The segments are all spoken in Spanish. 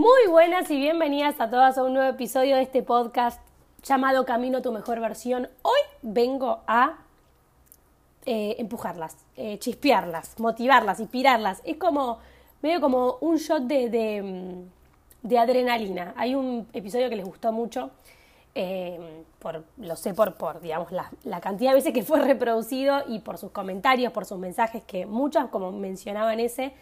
Muy buenas y bienvenidas a todas a un nuevo episodio de este podcast llamado Camino a tu mejor versión. Hoy vengo a eh, empujarlas, eh, chispearlas, motivarlas, inspirarlas. Es como medio como un shot de, mm, adrenalina. Hay un episodio que les gustó mucho, eh, por, lo sé por, por digamos, la, la, cantidad de veces que fue reproducido y por sus comentarios, por sus mensajes, que muchas, como mencionaban ese,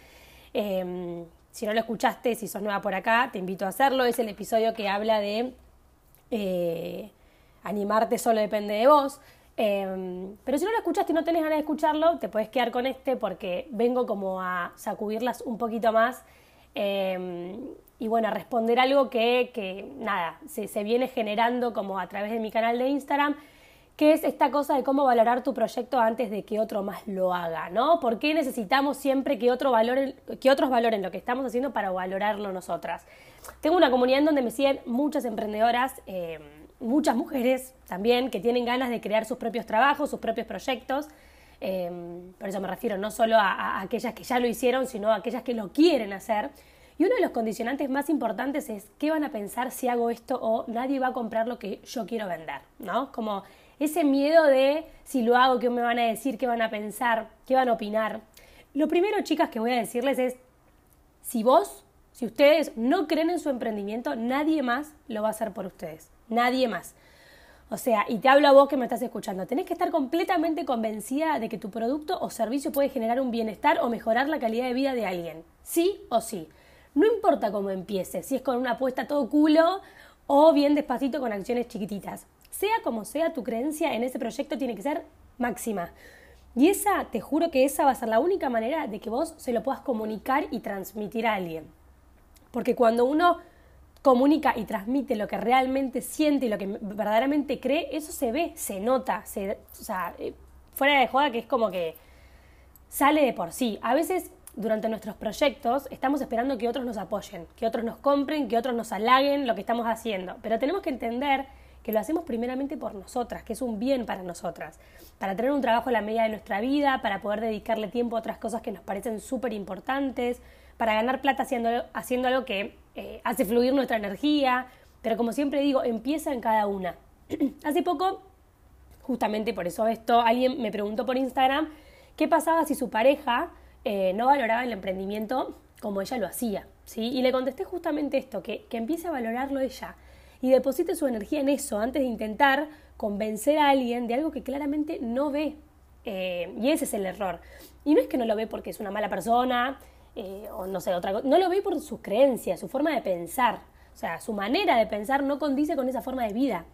si no lo escuchaste, si sos nueva por acá, te invito a hacerlo. Es el episodio que habla de eh, animarte solo depende de vos. Em, pero si no lo escuchaste y no tenés ganas de escucharlo, te puedes quedar con este porque vengo como a sacudirlas un poquito más em, y bueno, a responder algo que, que nada, se, se viene generando como a través de mi canal de Instagram que es esta cosa de cómo valorar tu proyecto antes de que otro más lo haga, ¿no? ¿Por qué necesitamos siempre que, otro valore, que otros valoren lo que estamos haciendo para valorarlo nosotras? Tengo una comunidad en donde me siguen muchas emprendedoras, eh, muchas mujeres también, que tienen ganas de crear sus propios trabajos, sus propios proyectos. Eh, por eso me refiero no solo a aquellas que ya lo hicieron, sino a aquellas que lo quieren hacer. Y uno de los condicionantes más importantes es qué van a pensar si hago esto o nadie va a comprar lo que yo quiero vender, ¿no? Como ese miedo de si lo hago, qué me van a decir, qué van a pensar, qué van a opinar. Lo primero, chicas, que voy a decirles es, si vos, si ustedes no creen en su emprendimiento, nadie más lo va a hacer por ustedes. Nadie más. O sea, y te hablo a vos que me estás escuchando, tenés que estar completamente convencida de que tu producto o servicio puede generar un bienestar o mejorar la calidad de vida de alguien. Sí o sí. No importa cómo empiece, si es con una apuesta todo culo o bien despacito con acciones chiquititas sea como sea tu creencia en ese proyecto tiene que ser máxima. Y esa, te juro que esa va a ser la única manera de que vos se lo puedas comunicar y transmitir a alguien. Porque cuando uno comunica y transmite lo que realmente siente y lo que verdaderamente cree, eso se ve, se nota, se, o sea, eh, fuera de joda que es como que sale de por sí. A veces durante nuestros proyectos estamos esperando que otros nos apoyen, que otros nos compren, que otros nos halaguen lo que estamos haciendo. Pero tenemos que entender que lo hacemos primeramente por nosotras, que es un bien para nosotras, para tener un trabajo a la medida de nuestra vida, para poder dedicarle tiempo a otras cosas que nos parecen súper importantes, para ganar plata haciendo, haciendo algo que eh, hace fluir nuestra energía, pero como siempre digo, empieza en cada una. Hace poco, justamente por eso esto, alguien me preguntó por Instagram qué pasaba si su pareja eh, no valoraba el emprendimiento como ella lo hacía. ¿sí? Y le contesté justamente esto, que, que empiece a valorarlo ella, y deposite su energía en eso antes de intentar convencer a alguien de algo que claramente no ve. Eh, y ese es el error. Y no es que no lo ve porque es una mala persona eh, o no sé, otra cosa. No lo ve por sus creencias, su forma de pensar. O sea, su manera de pensar no condice con esa forma de vida.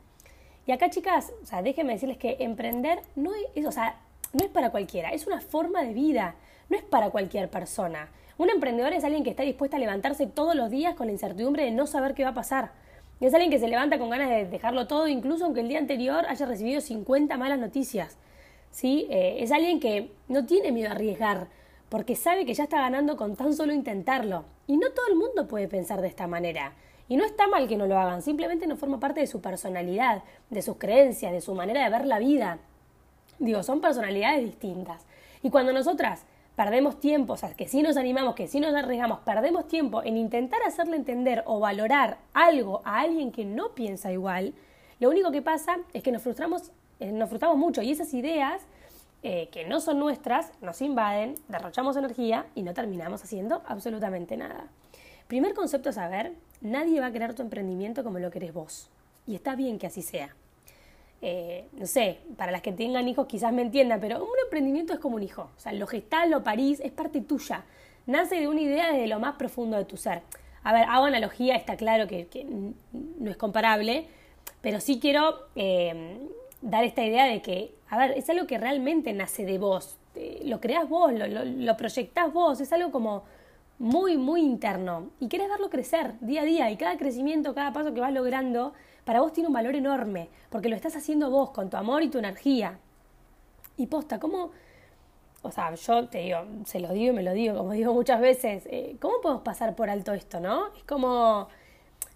Y acá, chicas, o sea, déjenme decirles que emprender no es, o sea, no es para cualquiera, es una forma de vida, no es para cualquier persona. Un emprendedor es alguien que está dispuesto a levantarse todos los días con la incertidumbre de no saber qué va a pasar es alguien que se levanta con ganas de dejarlo todo, incluso aunque el día anterior haya recibido 50 malas noticias. ¿sí? Eh, es alguien que no tiene miedo a arriesgar, porque sabe que ya está ganando con tan solo intentarlo. Y no todo el mundo puede pensar de esta manera. Y no está mal que no lo hagan, simplemente no forma parte de su personalidad, de sus creencias, de su manera de ver la vida. Digo, son personalidades distintas. Y cuando nosotras perdemos tiempo, o sea, que si nos animamos, que si nos arriesgamos, perdemos tiempo en intentar hacerle entender o valorar algo a alguien que no piensa igual, lo único que pasa es que nos frustramos, eh, nos frustramos mucho y esas ideas eh, que no son nuestras nos invaden, derrochamos energía y no terminamos haciendo absolutamente nada. Primer concepto a saber, nadie va a crear tu emprendimiento como lo querés vos. Y está bien que así sea. Eh, no sé, para las que tengan hijos quizás me entiendan, pero un emprendimiento es como un hijo. O sea, lo gestal, parís, es parte tuya. Nace de una idea desde lo más profundo de tu ser. A ver, hago analogía, está claro que, no es comparable, pero sí quiero eh, dar esta idea de que, a ver, es algo que realmente nace de vos. Eh, lo creás vos, lo, lo, proyectás vos, es algo como, muy, muy interno y querés verlo crecer día a día y cada crecimiento, cada paso que vas logrando, para vos tiene un valor enorme, porque lo estás haciendo vos con tu amor y tu energía. Y posta, ¿cómo? O sea, yo te digo, se lo digo y me lo digo, como digo muchas veces, eh, ¿cómo podemos pasar por alto esto, no? Es como,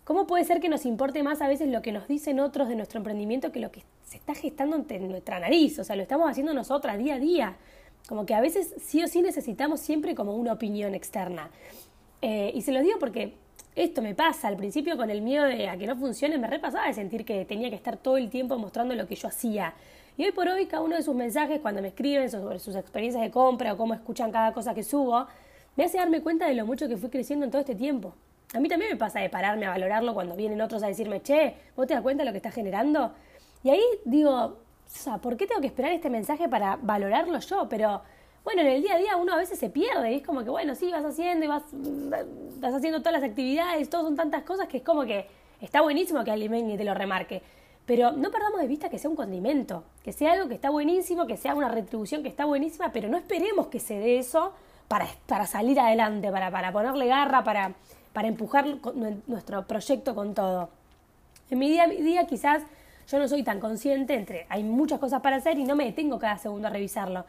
¿cómo puede ser que nos importe más a veces lo que nos dicen otros de nuestro emprendimiento que lo que se está gestando ante nuestra nariz? O sea, lo estamos haciendo nosotras día a día. Como que a veces sí o sí necesitamos siempre como una opinión externa. Eh, y se lo digo porque esto me pasa. Al principio con el miedo de a que no funcione me repasaba de sentir que tenía que estar todo el tiempo mostrando lo que yo hacía. Y hoy por hoy cada uno de sus mensajes cuando me escriben sobre sus experiencias de compra o cómo escuchan cada cosa que subo, me hace darme cuenta de lo mucho que fui creciendo en todo este tiempo. A mí también me pasa de pararme a valorarlo cuando vienen otros a decirme, che, ¿vos te das cuenta de lo que estás generando? Y ahí digo, o sea, ¿por qué tengo que esperar este mensaje para valorarlo yo? Pero bueno, en el día a día uno a veces se pierde es como que, bueno, sí, vas haciendo y vas, vas haciendo todas las actividades, todo son tantas cosas que es como que está buenísimo que alguien te lo remarque. Pero no perdamos de vista que sea un condimento, que sea algo que está buenísimo, que sea una retribución que está buenísima, pero no esperemos que se dé eso para, para salir adelante, para, para ponerle garra, para, para empujar nuestro proyecto con todo. En mi día a día quizás yo no soy tan consciente entre hay muchas cosas para hacer y no me detengo cada segundo a revisarlo.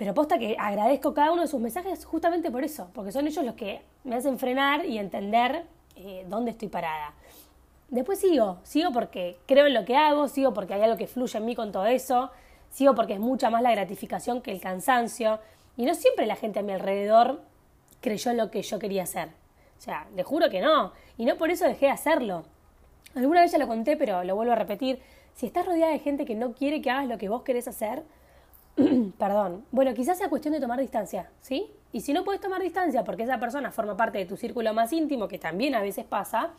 Pero posta que agradezco cada uno de sus mensajes justamente por eso, porque son ellos los que me hacen frenar y entender eh, dónde estoy parada. Después sigo, sigo porque creo en lo que hago, sigo porque hay algo que fluye en mí con todo eso, sigo porque es mucha más la gratificación que el cansancio, y no siempre la gente a mi alrededor creyó en lo que yo quería hacer. O sea, le juro que no, y no por eso dejé de hacerlo. Alguna vez ya lo conté, pero lo vuelvo a repetir. Si estás rodeada de gente que no quiere que hagas lo que vos querés hacer, perdón, bueno, quizás sea cuestión de tomar distancia, ¿sí? Y si no puedes tomar distancia porque esa persona forma parte de tu círculo más íntimo, que también a veces pasa,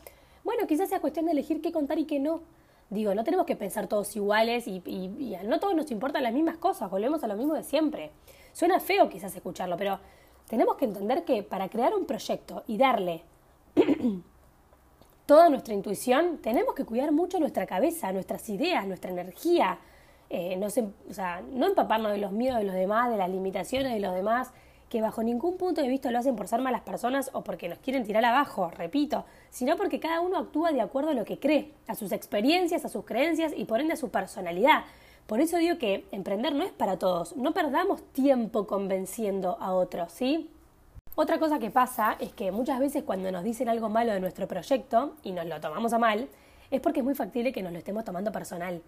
bueno, quizás sea cuestión de elegir qué contar y qué no. Digo, no tenemos que pensar todos iguales y, no todos nos importan las mismas cosas, volvemos a lo mismo de siempre. Suena feo quizás escucharlo, pero tenemos que entender que para crear un proyecto y darle toda nuestra intuición, tenemos que cuidar mucho nuestra cabeza, nuestras ideas, nuestra energía. Eh, no, o sea, no empaparnos de los miedos de los demás, de las limitaciones de los demás, que bajo ningún punto de vista lo hacen por ser malas personas o porque nos quieren tirar abajo, repito, sino porque cada uno actúa de acuerdo a lo que cree, a sus experiencias, a sus creencias y por ende a su personalidad. Por eso digo que emprender no es para todos, no perdamos tiempo convenciendo a otros, ¿sí? Otra cosa que pasa es que muchas veces cuando nos dicen algo malo de nuestro proyecto y nos lo tomamos a mal, es porque es muy factible que nos lo estemos tomando personal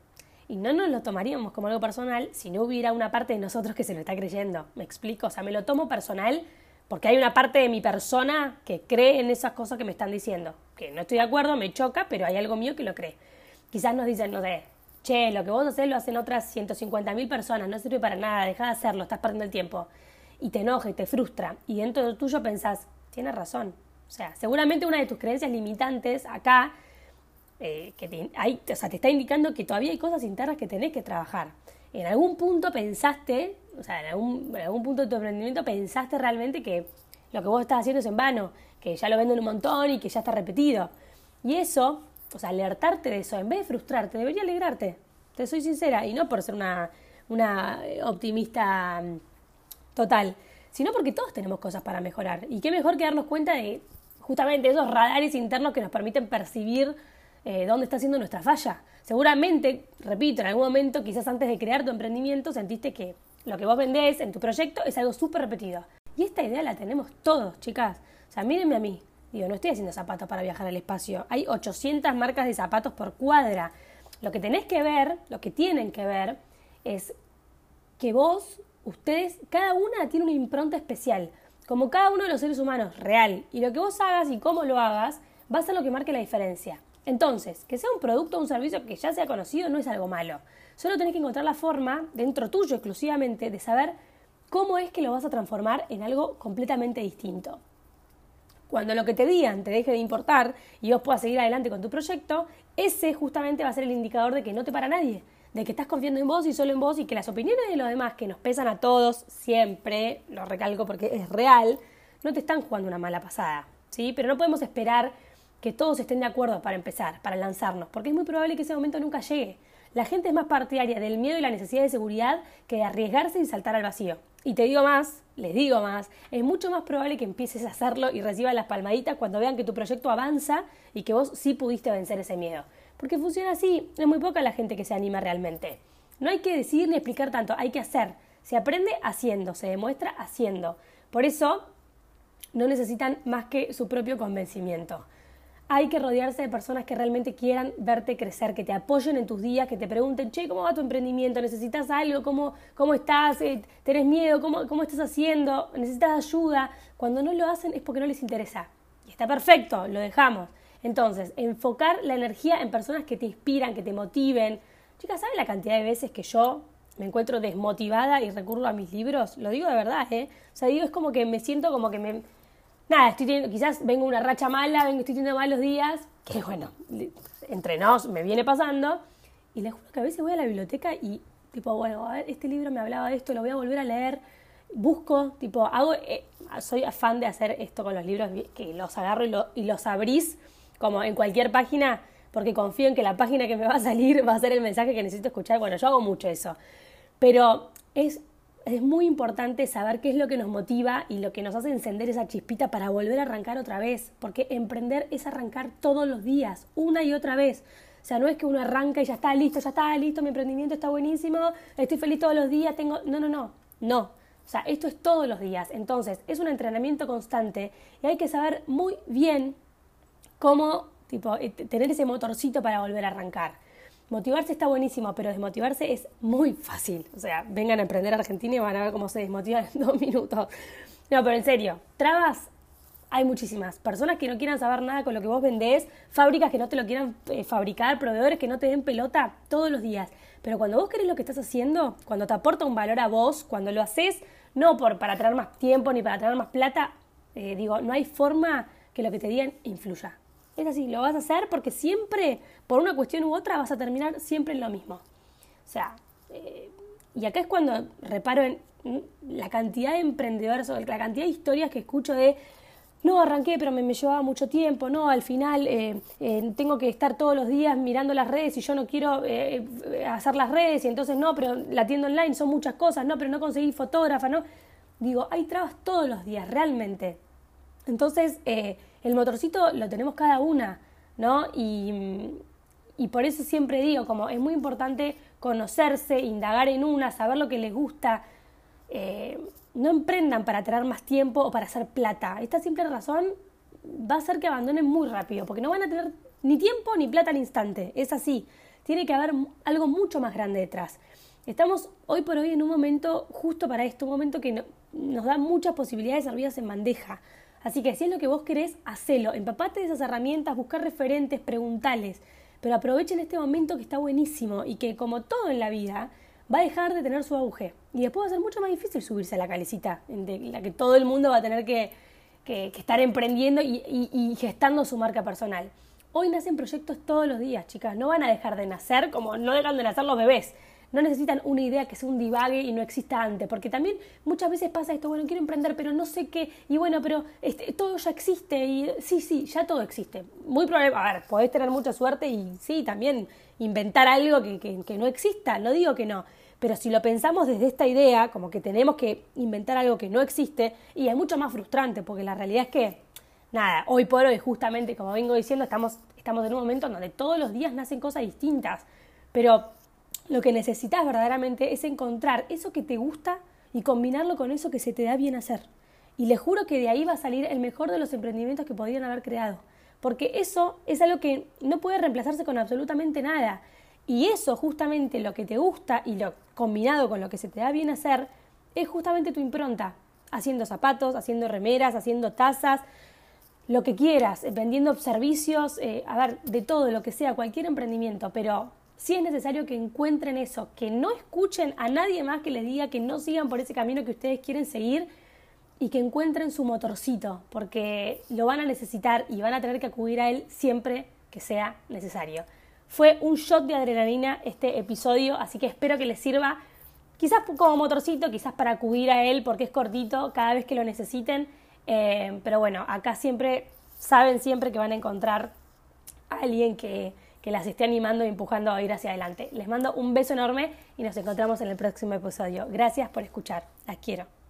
y no nos lo tomaríamos como algo personal si no hubiera una parte de nosotros que se lo está creyendo. ¿Me explico? O sea, me lo tomo personal porque hay una parte de mi persona que cree en esas cosas que me están diciendo. Que no estoy de acuerdo, me choca, pero hay algo mío que lo cree. Quizás nos dicen, no sé, che, lo que vos haces lo hacen otras 150.000 personas, no sirve para nada, deja de hacerlo, estás perdiendo el tiempo. Y te enoja y te frustra. Y dentro de tuyo pensás, tienes razón. O sea, seguramente una de tus creencias limitantes acá eh, que te, o sea, te está indicando que todavía hay cosas internas que tenés que trabajar. En algún punto pensaste, o sea, en algún, en algún punto de tu emprendimiento pensaste realmente que lo que vos estás haciendo es en vano, que ya lo venden un montón y que ya está repetido. Y eso, o sea, alertarte de eso, en vez de frustrarte, debería alegrarte. Te soy sincera, y no por ser una, una optimista mm, total, sino porque todos tenemos cosas para mejorar. Y qué mejor que darnos cuenta de justamente esos radares internos que nos permiten percibir eh, dónde está siendo nuestra falla. Seguramente, repito, en algún momento, quizás antes de crear tu emprendimiento, sentiste que lo que vos vendés en tu proyecto es algo súper repetido. Y esta idea la tenemos todos, chicas. O sea, mírenme a mí. Digo, no estoy haciendo zapatos para viajar al espacio. Hay 800 marcas de zapatos por cuadra. Lo que tenés que ver, lo que tienen que ver, es que vos, ustedes, cada una tiene una impronta especial. Como cada uno de los seres humanos, real. Y lo que vos hagas y cómo lo hagas, va a ser lo que marque la diferencia. Entonces, que sea un producto o un servicio que ya sea conocido no es algo malo. Solo tenés que encontrar la forma, dentro tuyo exclusivamente, de saber cómo es que lo vas a transformar en algo completamente distinto. Cuando lo que te digan te deje de importar y vos puedas seguir adelante con tu proyecto, ese justamente va a ser el indicador de que no te para nadie, de que estás confiando en vos y solo en vos y que las opiniones de los demás que nos pesan a todos siempre, lo recalco porque es real, no te están jugando una mala pasada, ¿sí? Pero no podemos esperar que todos estén de acuerdo para empezar, para lanzarnos, porque es muy probable que ese momento nunca llegue. La gente es más partidaria del miedo y la necesidad de seguridad que de arriesgarse y saltar al vacío. Y te digo más, les digo más, es mucho más probable que empieces a hacerlo y recibas las palmaditas cuando vean que tu proyecto avanza y que vos sí pudiste vencer ese miedo. Porque funciona así, es muy poca la gente que se anima realmente. No hay que decir ni explicar tanto, hay que hacer. Se aprende haciendo, se demuestra haciendo. Por eso no necesitan más que su propio convencimiento. Hay que rodearse de personas que realmente quieran verte crecer, que te apoyen en tus días, que te pregunten, che, ¿cómo va tu emprendimiento? ¿Necesitas algo? ¿Cómo, cómo estás? Eh, ¿Tenés miedo? ¿Cómo, ¿Cómo estás haciendo? ¿Necesitas ayuda? Cuando no lo hacen es porque no les interesa. Y está perfecto, lo dejamos. Entonces, enfocar la energía en personas que te inspiran, que te motiven. Chicas, ¿saben la cantidad de veces que yo me encuentro desmotivada y recurro a mis libros? Lo digo de verdad, ¿eh? O sea, digo, es como que me siento como que me nada, estoy teniendo, quizás vengo una racha mala, vengo, estoy teniendo malos días, que bueno, entre nos me viene pasando, y les juro que a veces voy a la biblioteca y, tipo, bueno, a ver, este libro me hablaba de esto, lo voy a volver a leer, busco, tipo, hago, eh, soy afán de hacer esto con los libros, que los agarro y, y los abrís, como en cualquier página, porque confío en que la página que me va a salir va a ser el mensaje que necesito escuchar. Bueno, yo hago mucho eso. Pero es es muy importante saber qué es lo que nos motiva y lo que nos hace encender esa chispita para volver a arrancar otra vez, porque emprender es arrancar todos los días, una y otra vez. O sea, no es que uno arranca y ya está listo, ya está listo, mi emprendimiento está buenísimo, estoy feliz todos los días, tengo... No, no, no, no. O sea, esto es todos los días. Entonces, es un entrenamiento constante y hay que saber muy bien cómo, tipo, eh, tener ese motorcito para volver a arrancar. Motivarse está buenísimo, pero desmotivarse es muy fácil. O sea, vengan a emprender a Argentina y van a ver cómo se desmotivan en dos minutos. No, pero en serio, trabas hay muchísimas. Personas que no quieran saber nada con lo que vos vendés, fábricas que no te lo quieran eh, fabricar, proveedores que no te den pelota todos los días. Pero cuando vos querés lo que estás haciendo, cuando te aporta un valor a vos, cuando lo haces, no por, para traer más tiempo ni para traer más plata, eh, digo, no hay forma que lo que te digan influya. Es así, lo vas a hacer porque siempre, por una cuestión u otra, vas a terminar siempre en lo mismo. O sea, eh, y acá es cuando reparo en la cantidad de emprendedores o la cantidad de historias que escucho de no arranqué, pero me, llevaba mucho tiempo, no, al final eh, eh, tengo que estar todos los días mirando las redes y yo no quiero hacer las redes y entonces no, pero la tienda online son muchas cosas, no, pero no conseguí fotógrafa, no. Digo, hay trabas todos los días, realmente. Entonces, el motorcito lo tenemos cada una, ¿no? Y, por eso siempre digo, como es muy importante conocerse, indagar en una, saber lo que les gusta. Eh, no emprendan para tener más tiempo o para hacer plata. Esta simple razón va a hacer que abandonen muy rápido, porque no van a tener ni tiempo ni plata al instante. Es así. Tiene que haber algo mucho más grande detrás. Estamos hoy por hoy en un momento justo para esto, un momento que nos da muchas posibilidades servidas en bandeja. Así que si es lo que vos querés, hacelo. Empapate de esas herramientas, buscar referentes, preguntales. Pero aprovechen este momento que está buenísimo y que, como todo en la vida, va a dejar de tener su auge. Y después va a ser mucho más difícil subirse a la calecita, en la que todo el mundo va a tener que, estar emprendiendo y, y gestando su marca personal. Hoy nacen proyectos todos los días, chicas. No van a dejar de nacer como no dejan de nacer los bebés no necesitan una idea que sea un divague y no exista antes, porque también muchas veces pasa esto, bueno, quiero emprender, pero no sé qué, y bueno, pero este, todo ya existe, y sí, sí, ya todo existe. Muy probable, a ver, podés tener mucha suerte y sí, también inventar algo que, que no exista, no digo que no, pero si lo pensamos desde esta idea, como que tenemos que inventar algo que no existe, y es mucho más frustrante, porque la realidad es que, nada, hoy por hoy, justamente, como vengo diciendo, estamos, estamos en un momento donde todos los días nacen cosas distintas, pero lo que necesitas verdaderamente es encontrar eso que te gusta y combinarlo con eso que se te da bien hacer. Y les juro que de ahí va a salir el mejor de los emprendimientos que podrían haber creado. Porque eso es algo que no puede reemplazarse con absolutamente nada. Y eso, justamente lo que te gusta y lo combinado con lo que se te da bien hacer, es justamente tu impronta. Haciendo zapatos, haciendo remeras, haciendo tazas, lo que quieras, vendiendo servicios, eh, a ver, de todo, lo que sea, cualquier emprendimiento, pero si es necesario que encuentren eso, que no escuchen a nadie más que les diga que no sigan por ese camino que ustedes quieren seguir y que encuentren su motorcito, porque lo van a necesitar y van a tener que acudir a él siempre que sea necesario. Fue un shot de adrenalina este episodio, así que espero que les sirva quizás como motorcito, quizás para acudir a él porque es cortito cada vez que lo necesiten, eh, pero bueno, acá siempre saben siempre que van a encontrar a alguien que, que las esté animando y empujando a ir hacia adelante. Les mando un beso enorme y nos encontramos en el próximo episodio. Gracias por escuchar. Las quiero.